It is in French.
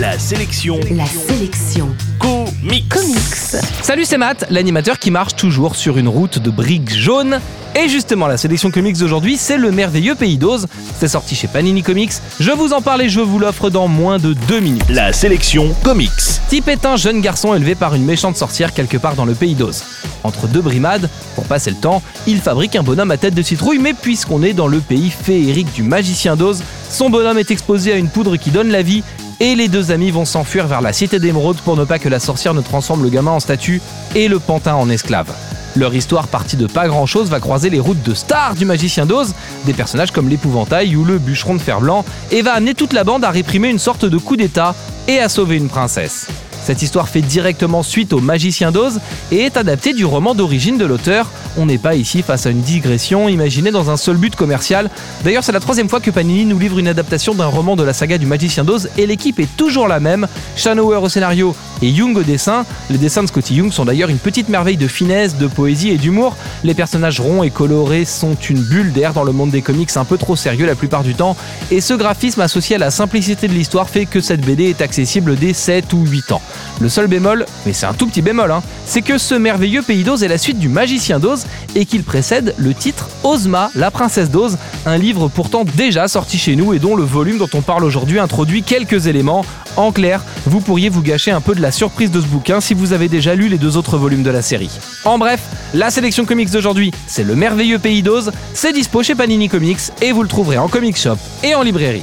La sélection. La sélection. Comics. Comics. Salut, c'est Matt, l'animateur qui marche toujours sur une route de briques jaunes. Et justement, la sélection comics d'aujourd'hui, c'est le merveilleux Pays d'Oz. C'est sorti chez Panini Comics. Je vous en parle et je vous l'offre dans moins de deux minutes. La sélection comics. Type est un jeune garçon élevé par une méchante sorcière quelque part dans le Pays d'Oz. Entre deux brimades, pour passer le temps, il fabrique un bonhomme à tête de citrouille, mais puisqu'on est dans le pays féerique du magicien d'Oz, son bonhomme est exposé à une poudre qui donne la vie et les deux amis vont s'enfuir vers la cité d'émeraude pour ne pas que la sorcière ne transforme le gamin en statue et le pantin en esclave. Leur histoire partie de pas grand chose va croiser les routes de stars du magicien d'Oz, des personnages comme l'épouvantail ou le bûcheron de fer blanc, et va amener toute la bande à réprimer une sorte de coup d'état et à sauver une princesse. Cette histoire fait directement suite au Magicien d'Oz et est adaptée du roman d'origine de l'auteur. On n'est pas ici face à une digression imaginée dans un seul but commercial. D'ailleurs, c'est la troisième fois que Panini nous livre une adaptation d'un roman de la saga du Magicien d'Oz et l'équipe est toujours la même. Shanauer au scénario et Young au dessin. Les dessins de Scotty Young sont d'ailleurs une petite merveille de finesse, de poésie et d'humour. Les personnages ronds et colorés sont une bulle d'air dans le monde des comics un peu trop sérieux la plupart du temps. Et ce graphisme associé à la simplicité de l'histoire fait que cette BD est accessible dès 7 ou 8 ans. Le seul bémol, mais c'est un tout petit bémol, hein, c'est que ce merveilleux pays d'Oz est la suite du Magicien d'Oz et qu'il précède le titre Ozma, la princesse d'Oz, un livre pourtant déjà sorti chez nous et dont le volume dont on parle aujourd'hui introduit quelques éléments. En clair, vous pourriez vous gâcher un peu de la surprise de ce bouquin si vous avez déjà lu les deux autres volumes de la série. En bref, la sélection comics d'aujourd'hui, c'est le merveilleux pays d'Oz, c'est dispo chez Panini Comics et vous le trouverez en comic shop et en librairie.